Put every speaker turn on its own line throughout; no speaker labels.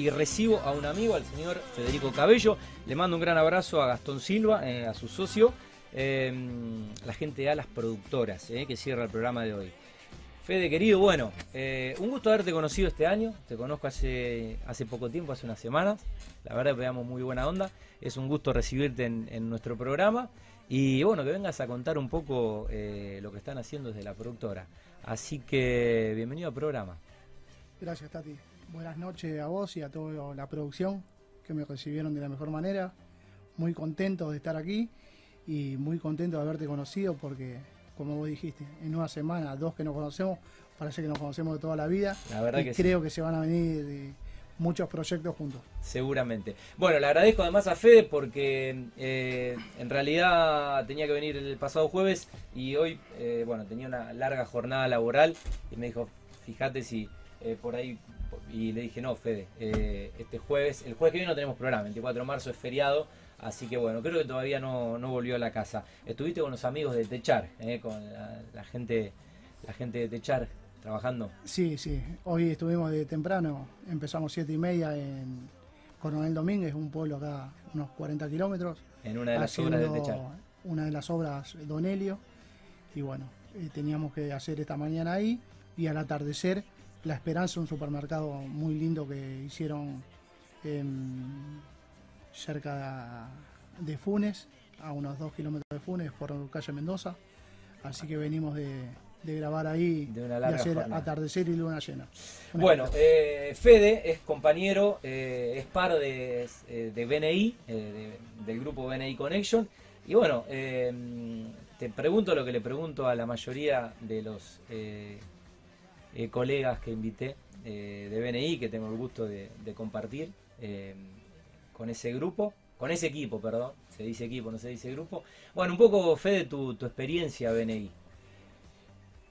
Y recibo a un amigo, al señor Federico Cabello. Le mando un gran abrazo a Gastón Silva, eh, a su socio, eh, la gente de Alas Productoras, eh, que cierra el programa de hoy. Fede, querido, bueno, un gusto haberte conocido este año. Te conozco hace, hace poco tiempo, hace unas semanas. La verdad que damos muy buena onda. Es un gusto recibirte en, nuestro programa. Y bueno, que vengas a contar un poco lo que están haciendo desde la productora. Así que bienvenido al programa.
Gracias, Tati. Buenas noches a vos y a toda la producción que me recibieron de la mejor manera. Muy contento de estar aquí y muy contento de haberte conocido porque, como vos dijiste, en una semana, dos que nos conocemos, parece que nos conocemos de toda la vida. La verdad y que creo que se van a venir muchos proyectos juntos.
Seguramente. Bueno, le agradezco además a Fede porque eh, en realidad tenía que venir el pasado jueves y hoy, eh, bueno, tenía una larga jornada laboral y me dijo, fíjate si eh, por ahí y le dije, no, Fede, eh, este jueves, el jueves que viene no tenemos programa, 24 de marzo es feriado, así que bueno, creo que todavía no, volvió a la casa. Estuviste con los amigos de Techar, eh, con la, gente la gente de Techar trabajando.
Sí, sí, hoy estuvimos de temprano, empezamos siete y media en Coronel Domínguez, un pueblo acá, unos 40 kilómetros.
En una de las obras de Techar.
Una de las obras Donelio, y bueno, eh, teníamos que hacer esta mañana ahí, y al atardecer la Esperanza, un supermercado muy lindo que hicieron cerca de Funes, a unos dos kilómetros de Funes, por calle Mendoza. Así que venimos de, grabar ahí de una y hacer atardecer y luna llena.
bueno, eh, Fede es compañero, eh, es par de, eh, de BNI, del grupo BNI Connection. Y bueno, te pregunto lo que le pregunto a la mayoría de los eh, colegas que invité eh, de BNI, que tengo el gusto de, compartir eh, con ese grupo, con ese equipo, perdón, se dice equipo, no se dice grupo. Bueno, un poco, Fede, tu, tu experiencia BNI.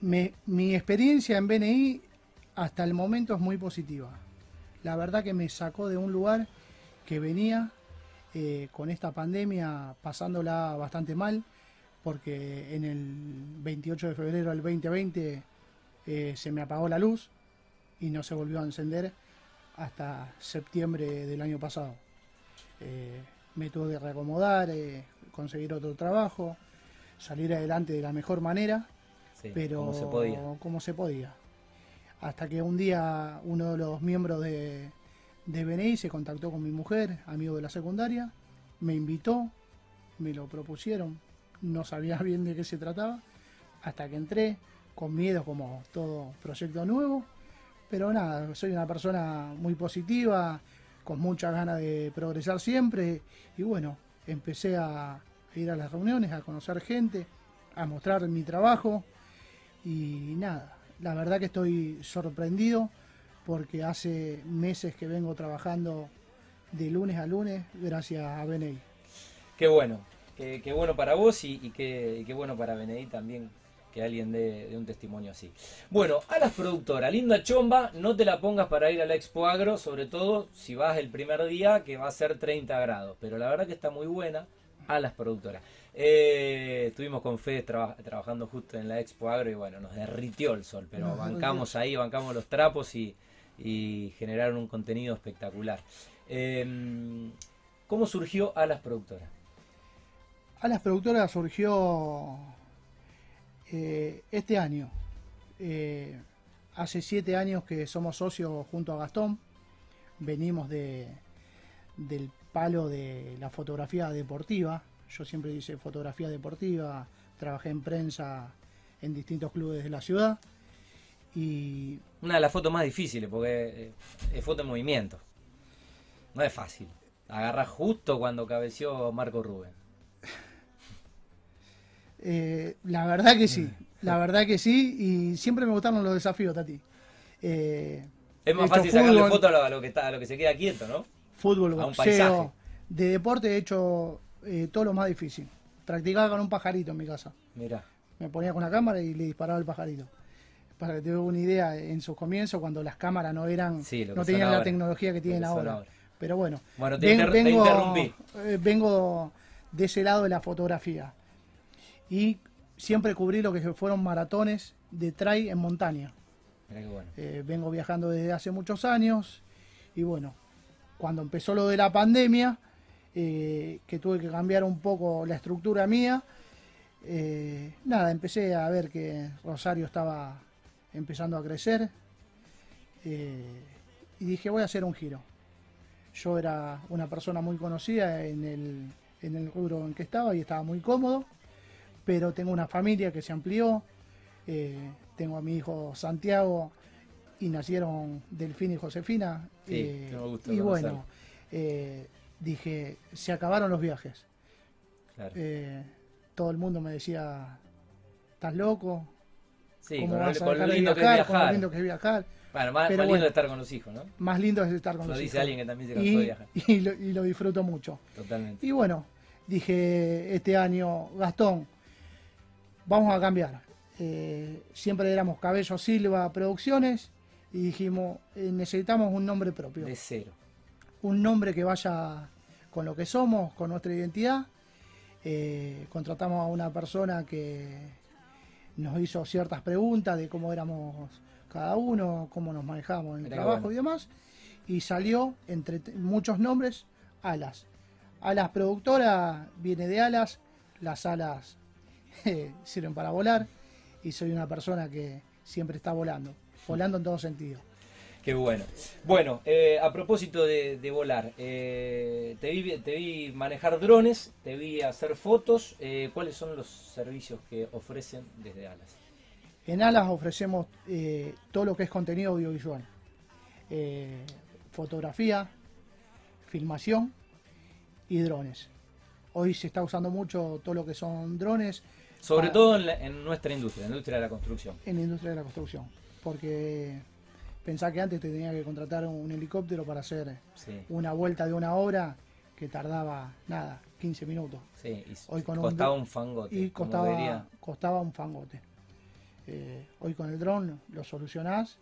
mi experiencia en BNI hasta el momento es muy positiva. La verdad que me sacó de un lugar que venía con esta pandemia pasándola bastante mal, porque en el 28 de febrero del 2020 eh, se me apagó la luz y no se volvió a encender hasta septiembre del año pasado. Eh, me tuve que reacomodar, eh, conseguir otro trabajo, salir adelante de la mejor manera, pero como se, podía. como se podía. Hasta que un día uno de los miembros de, de BNI se contactó con mi mujer, amigo de la secundaria, me invitó, me lo propusieron, no sabía bien de qué se trataba, hasta que entré, con miedo como todo proyecto nuevo, pero nada, soy una persona muy positiva, con muchas ganas de progresar siempre. Y bueno, empecé a ir a las reuniones, a conocer gente, a mostrar mi trabajo. Y nada, la verdad que estoy sorprendido porque hace meses que vengo trabajando de lunes a lunes gracias a BNI.
Qué bueno, qué, bueno para vos y, qué, bueno para BNI también que alguien dé, un testimonio así. Bueno, a las productoras, linda chomba, no te la pongas para ir a la Expo Agro, sobre todo si vas el primer día que va a ser 30 grados, pero la verdad que está muy buena a las productoras. Eh, estuvimos con Fede trabajando justo en la Expo Agro y bueno, nos derritió el sol, pero bancamos ahí, bancamos los trapos y, generaron un contenido espectacular. Em, ¿Cómo surgió a las productoras?
A las productoras surgió eh, este año, eh, hace siete años que somos socios junto a Gastón, venimos de, del palo de la fotografía deportiva, yo siempre hice fotografía deportiva, trabajé en prensa en distintos clubes de la ciudad. Y...
Una de las fotos más difíciles porque eh, es foto en movimiento, no es fácil, agarrar justo cuando cabeció Marco Rubén.
Eh, la verdad que sí, la verdad que sí, y siempre me gustaron los desafíos, Tati.
Eh, es más fácil sacarle foto a lo, que está, a lo que se queda quieto, ¿no?
Fútbol, boxeo, de deporte he hecho eh, todo lo más difícil. Practicaba con un pajarito en mi casa.
Mira.
Me ponía con la cámara y le disparaba al pajarito. Para que te una idea, en sus comienzos, cuando las cámaras no eran, no tenían la tecnología que tienen ahora. Pero bueno,
bueno te
vengo, vengo de ese lado de la fotografía y siempre cubrí lo que fueron maratones de trail en montaña. Eh, vengo viajando desde hace muchos años y bueno, cuando empezó lo de la pandemia, eh, que tuve que cambiar un poco la estructura mía, eh, nada, empecé a ver que Rosario estaba empezando a crecer y dije voy a hacer un giro. Yo era una persona muy conocida en el, en el rubro en que estaba y estaba muy cómodo, pero tengo una familia que se amplió, tengo a mi hijo Santiago y nacieron Delfín y Josefina.
Sí,
y bueno, dije, se acabaron los viajes. Eh, todo el mundo me decía, ¿estás loco?
Sí, ¿Cómo vas a lo lindo viajar? Que
es lindo que es viajar.
Bueno, más, lindo es estar con los hijos, ¿no?
Más lindo es estar con los
hijos.
Lo
dice alguien que también se cansó
y,
de viajar.
Y lo, y lo disfruto mucho.
Totalmente.
Y bueno, dije este año, Gastón, vamos a cambiar. Eh, siempre éramos Cabello Silva Producciones y dijimos, eh, necesitamos un nombre propio.
De cero.
Un nombre que vaya con lo que somos, con nuestra identidad. Eh, contratamos a una persona que nos hizo ciertas preguntas de cómo éramos cada uno, cómo nos manejamos en el trabajo y demás. Y salió entre muchos nombres Alas. Alas productora viene de alas, las alas sirven para volar y soy una persona que siempre está volando, volando en todo sentido.
Qué bueno. Bueno, eh, a propósito de, volar, eh, te, vi, manejar drones, te vi hacer fotos. Eh, ¿Cuáles son los servicios que ofrecen desde Alas?
En Alas ofrecemos todo lo que es contenido audiovisual. fotografía, filmación y drones. Hoy se está usando mucho todo lo que son drones.
Sobre todo en, en nuestra industria, en la industria de la construcción.
En la industria de la construcción. Porque Pensá que antes te tenía que contratar un helicóptero para hacer una vuelta de una hora que tardaba nada, 15 minutos.
Sí, y Hoy costaba un, fangote.
Y costaba, costaba un fangote. Eh, hoy con el dron lo solucionás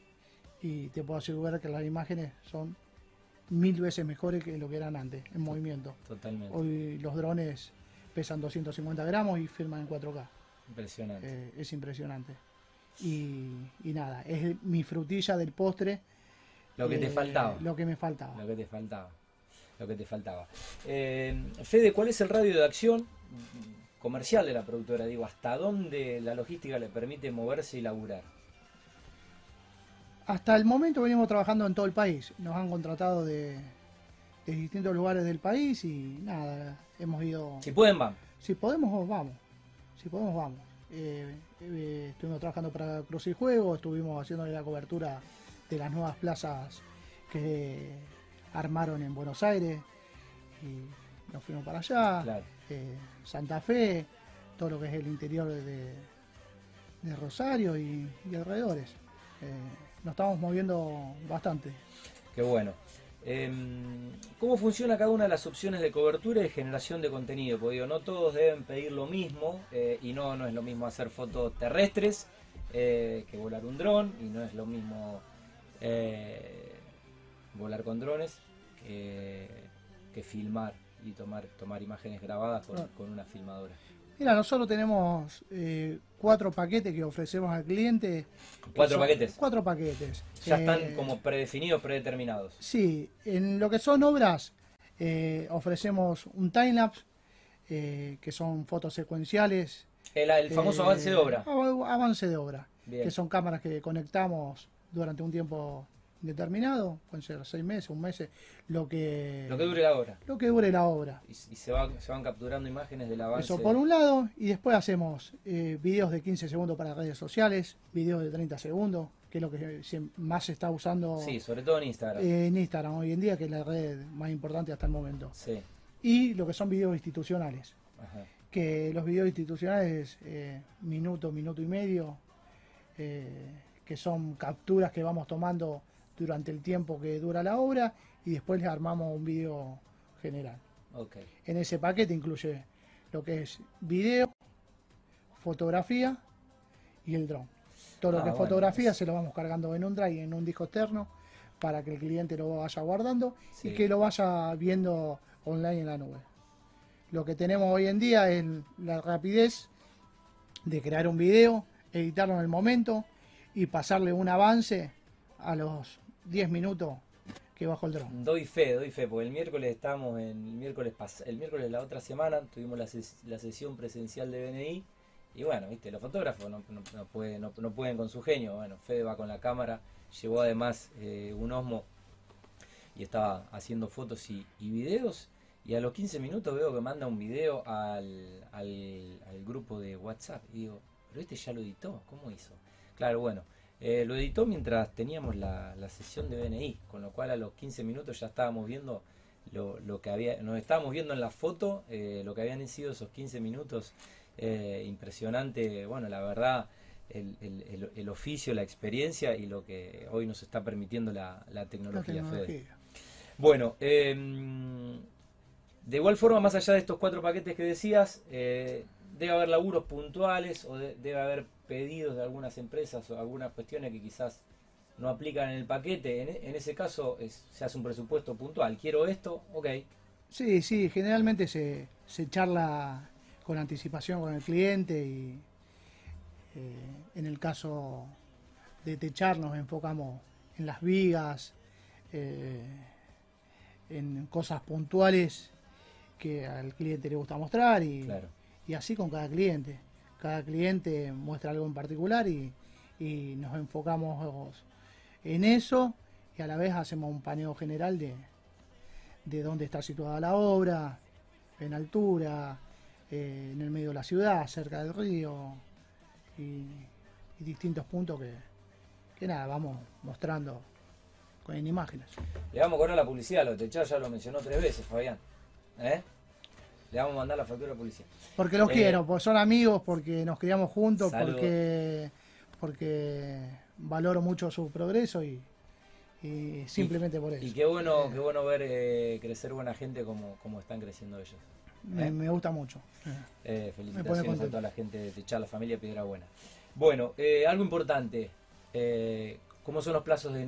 y te puedo asegurar que las imágenes son mil veces mejores que lo que eran antes, en movimiento.
Totalmente.
Hoy los drones pesan 250 gramos y firman en 4K.
Impresionante.
Eh, es impresionante. Y, nada, es mi frutilla del postre.
Lo que te eh, faltaba.
Lo que me faltaba.
Lo que te faltaba. Lo que te faltaba. Eh, Fede, ¿cuál es el radio de acción comercial de la productora? Digo, ¿hasta dónde la logística le permite moverse y laburar?
Hasta el momento venimos trabajando en todo el país. Nos han contratado de, distintos lugares del país y nada, hemos ido...
Si pueden, van.
Si podemos, vamos. Si podemos, vamos. Eh, eh, estuvimos trabajando para Cruz y Juego, estuvimos haciéndole la cobertura de las nuevas plazas que armaron en Buenos Aires y nos fuimos para allá. Eh, Santa Fe, todo lo que es el interior de, Rosario y, alrededores. nos estamos moviendo bastante.
Qué bueno. Em, ¿Cómo funciona cada una de las opciones de cobertura y generación de contenido? Porque no todos deben pedir lo mismo eh, y no, no es lo mismo hacer fotos terrestres eh, que volar un dron y no es lo mismo eh, volar con drones que, filmar y tomar, tomar imágenes grabadas con una filmadora.
Mira, nosotros tenemos eh, cuatro paquetes que ofrecemos al cliente.
¿Cuatro paquetes?
Cuatro paquetes.
Ya están eh, como predefinidos, predeterminados.
Sí, en lo que son obras eh, ofrecemos un timelapse, que son fotos secuenciales.
El, famoso avance de obra.
Avance de obra, que son cámaras que conectamos durante un tiempo determinado, pueden ser seis meses, un mes, lo que...
Lo que dure la obra.
Lo que dure la obra.
Y, se, van capturando imágenes del avance.
Eso por un lado, y después hacemos eh, videos de 15 segundos para redes sociales, videos de 30 segundos, que es lo que más se está usando...
Sí, sobre todo en Instagram.
Eh, en Instagram hoy en día, que es la red más importante hasta el momento.
Sí.
Y lo que son videos institucionales. Que los videos institucionales, eh, minuto, minuto y medio, que son capturas que vamos tomando durante el tiempo que dura la obra y después le armamos un video general. En ese paquete incluye lo que es video, fotografía y el dron. Todo lo ah, que es fotografía se lo vamos cargando en un drive, en un disco externo, para que el cliente lo vaya guardando y que lo vaya viendo online en la nube. Lo que tenemos hoy en día es la rapidez de crear un video, editarlo en el momento y pasarle un avance a los 10 minutos que bajó el dron.
Doy fe, doy fe, porque el miércoles estamos en el miércoles el miércoles la otra semana tuvimos la, la sesión presencial de BNI y bueno, viste, los fotógrafos no, no, pueden, no, pueden con su genio. Bueno, Fede va con la cámara, llevó además eh, un Osmo y estaba haciendo fotos y, videos. Y a los 15 minutos veo que manda un video al, al, grupo de WhatsApp. Y digo, pero este ya lo editó, ¿cómo hizo? Claro, bueno, eh, lo editó mientras teníamos la, sesión de BNI, con lo cual a los 15 minutos ya estábamos viendo lo, lo que había, nos estábamos viendo en la foto, eh, lo que habían sido esos 15 minutos eh, impresionante, bueno, la verdad, el, oficio, la experiencia y lo que hoy nos está permitiendo la, tecnología. Bueno, em, de igual forma, más allá de estos cuatro paquetes que decías, eh, debe haber laburos puntuales o debe haber pedidos de algunas empresas o algunas cuestiones que quizás no aplican en el paquete. En, ese caso se hace un presupuesto puntual. Quiero esto, ok.
Sí, sí, generalmente se, se charla con anticipación con el cliente y eh, en el caso de techar nos enfocamos en las vigas, eh, en cosas puntuales que al cliente le gusta mostrar y, y, así con cada cliente. Cada cliente muestra algo en particular y, y, nos enfocamos en eso y a la vez hacemos un paneo general de, de dónde está situada la obra, en altura, eh, en el medio de la ciudad, cerca del río y, distintos puntos que, que, nada, vamos mostrando con imágenes.
Le vamos a cobrar la publicidad, lo de ya lo mencionó tres veces, Fabián. ¿Eh? Le vamos a mandar la factura de publicidad.
Porque los eh, quiero, porque son amigos, porque nos criamos juntos, porque porque valoro mucho su progreso y, simplemente por eso.
Y qué bueno, qué bueno ver crecer buena gente como, como están creciendo ellos.
¿Eh? Me, gusta mucho.
Eh, felicitaciones a toda la gente de Techar, la familia Piedra Buena. Bueno, eh, algo importante. ¿Cómo son los plazos de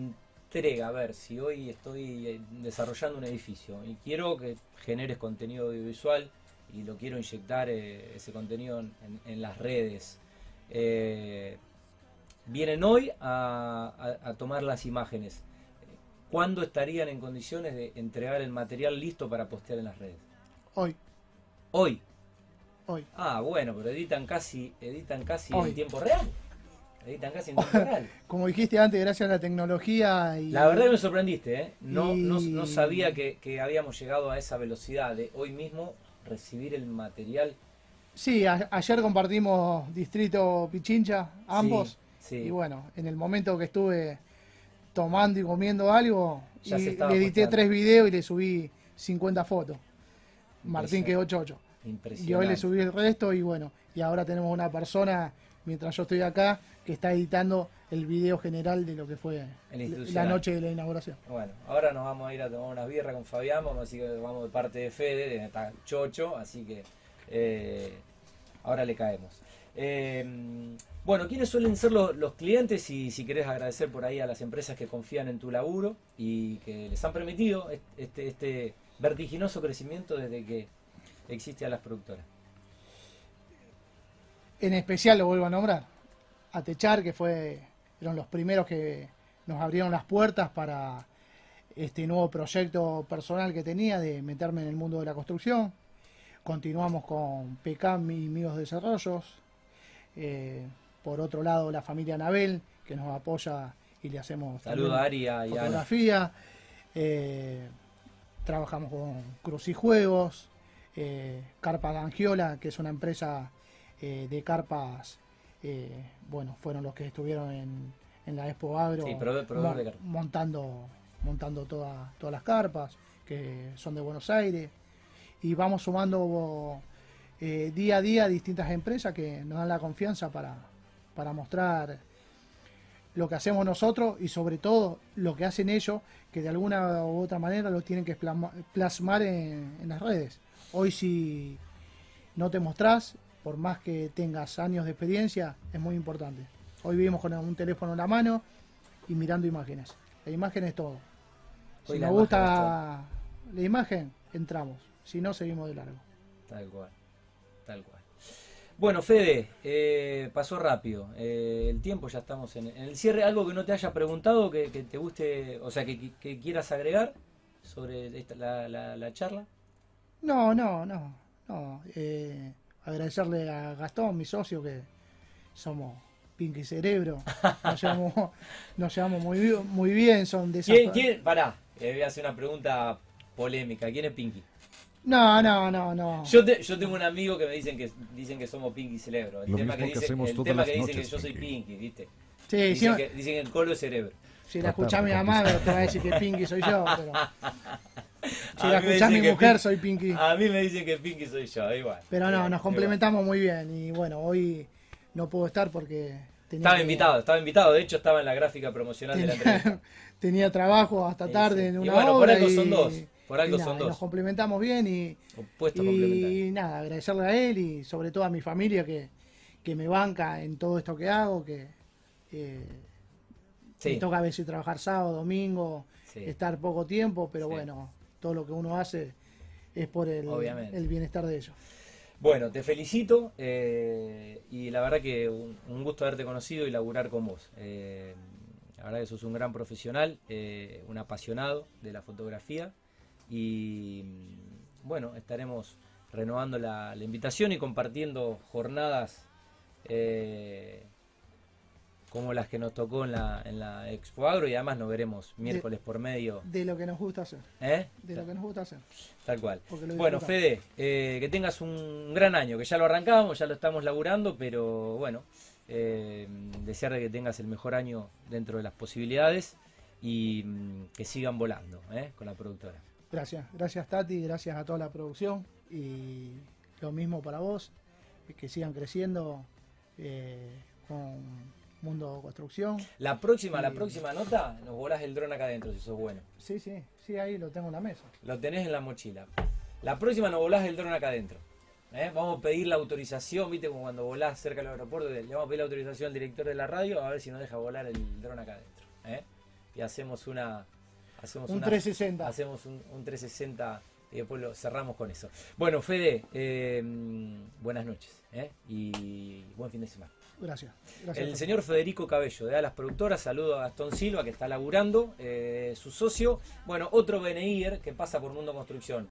entrega? A ver, si hoy estoy desarrollando un edificio y quiero que generes contenido audiovisual y lo quiero inyectar ese contenido en, las redes. vienen hoy a tomar las imágenes. ¿Cuándo estarían en condiciones de entregar el material listo para postear en las redes?
Hoy.
Hoy.
Hoy.
Ah, bueno, pero editan casi, editan casi en tiempo real. Editan casi en tiempo real.
Como dijiste antes, gracias a la tecnología. Y...
La verdad me sorprendiste, ¿eh? No, no, sabía que, habíamos llegado a esa velocidad de hoy mismo recibir el material.
Sí, ayer compartimos Distrito Pichincha, ambos. Y bueno, en el momento que estuve tomando y comiendo algo, le edité tres videos y le subí 50 fotos. Martín quedó chocho. Y hoy le subí el resto y bueno, y ahora tenemos una persona, mientras yo estoy acá, que está editando el video general de lo que fue la noche de la inauguración.
Bueno, ahora nos vamos a ir a tomar unas birras con Fabián, vamos, así que vamos de parte de Fede, de está Chocho, así que eh, ahora le caemos. Eh, bueno, ¿quiénes suelen ser los, clientes? Y si querés agradecer por ahí a las empresas que confían en tu laburo y que les han permitido este, este vertiginoso crecimiento desde que existe a las productoras.
En especial lo vuelvo a nombrar, a Techar, que fue, fueron los primeros que nos abrieron las puertas para este nuevo proyecto personal que tenía de meterme en el mundo de la construcción. Continuamos con PECAM y Míos Desarrollos. Eh, por otro lado, la familia Anabel, que nos apoya y le hacemos
Saludos a Aria
fotografía. Eh, trabajamos con Cruz y Juegos, eh, Carpa Gangiola, que es una empresa eh, de carpas, eh, bueno, fueron los que estuvieron en, la Expo Agro montando, montando todas las carpas, que son de Buenos Aires, y vamos sumando día a día distintas empresas que nos dan la confianza para, para mostrar lo que hacemos nosotros y sobre todo lo que hacen ellos, que de alguna u otra manera lo tienen que plasmar en, las redes. Hoy si no te mostrás, por más que tengas años de experiencia, es muy importante. Hoy vivimos con un teléfono en la mano y mirando imágenes. La imagen es todo. si nos gusta la imagen, entramos. Si no, seguimos de largo.
Tal cual. Tal cual. Bueno, Fede, eh, pasó rápido. Eh, el tiempo, ya estamos en, en el cierre. ¿Algo que no te haya preguntado, que, que te guste, o sea, que, que- que quieras agregar sobre esta- la, la- la charla?
No, no, no, no. eh, agradecerle a Gastón, mi socio, que somos Pinky Cerebro. Nos llevamos, nos llevamos muy, bien- muy bien, son de esas...
¿Quién, quién? Pará, eh, voy a hacer una pregunta polémica. ¿Quién es Pinky?
No, no, no, no.
Yo, te- yo tengo un amigo que me dicen que dicen que somos Pinky Cerebro. El
Lo
tema
mismo
que
que
dicen,
hacemos
el
todas
tema
las
que dicen
noches,
que yo soy
Pinky.
Pinky, ¿viste?
Sí,
Dicen
siempre-
que, dicen que el colo es cerebro.
si la
de
mi mamá, te va a decir que Pinky soy yo, pero... Si la
dicen
mi mujer, soy Pinky.
A mí me dicen que Pinky soy yo, igual.
Pero no, nos complementamos muy bien. Y bueno, hoy no puedo estar porque tenía,
Estaba
que-
invitado, estaba invitado. De hecho, estaba en la gráfica promocional de la entrevista.
tenía, trabajo hasta
Sí,
tarde
sí.
en
Y
una
bueno, por
obra
algo
y-
son dos, por algo
y nada,
son
y
dos.
Nos complementamos bien y, y nada, agradecerle a él y sobre todo a mi familia que, que me banca en todo esto que hago, que eh,
Sí,
me toca a veces trabajar sábado, domingo, estar poco tiempo, pero bueno, todo lo que uno hace es por el,
Obviamente.
el bienestar de ellos.
Bueno, te felicito eh, y la verdad que un, un gusto haberte conocido y laburar con vos. Eh, la verdad que sos un gran profesional, eh, un apasionado de la fotografía y bueno, estaremos renovando la, la invitación y compartiendo jornadas como las que nos tocó en la, en la Expo Agro y además nos veremos miércoles por medio.
De lo que nos gusta hacer,
¿eh?
de lo que nos gusta hacer.
Tal cual. Bueno. Fede, eh, que tengas un gran año, que ya lo arrancamos, ya lo estamos laburando, pero bueno, eh, desearle que tengas el mejor año dentro de las posibilidades y mm, que sigan volando eh, con la productora.
Gracias, gracias Tati, gracias a toda la producción y lo mismo para vos, que sigan creciendo con Mundo Construcción.
La próxima, la próxima nota, nos volás el dron acá adentro si sos bueno.
Sí, sí, sí, ahí lo tengo en la mesa.
Lo tenés en la mochila. La próxima nos volás el dron acá adentro. ¿eh? Vamos a pedir la autorización, viste, como cuando volás cerca del aeropuerto, le vamos a pedir la autorización al director de la radio a ver si nos deja volar el dron acá adentro. ¿eh? Y hacemos una. Hacemos
Un
una-
360.
Hacemos un, un 360 y después lo cerramos con eso. Bueno, Fede, eh, buenas noches ¿eh? y buen fin de semana.
Gracias. gracias
El señor Federico Cabello de Alas Productoras, saludo a Gastón Silva que está laburando, eh, su socio. Bueno, otro BNIer que pasa por Mundo Construcción.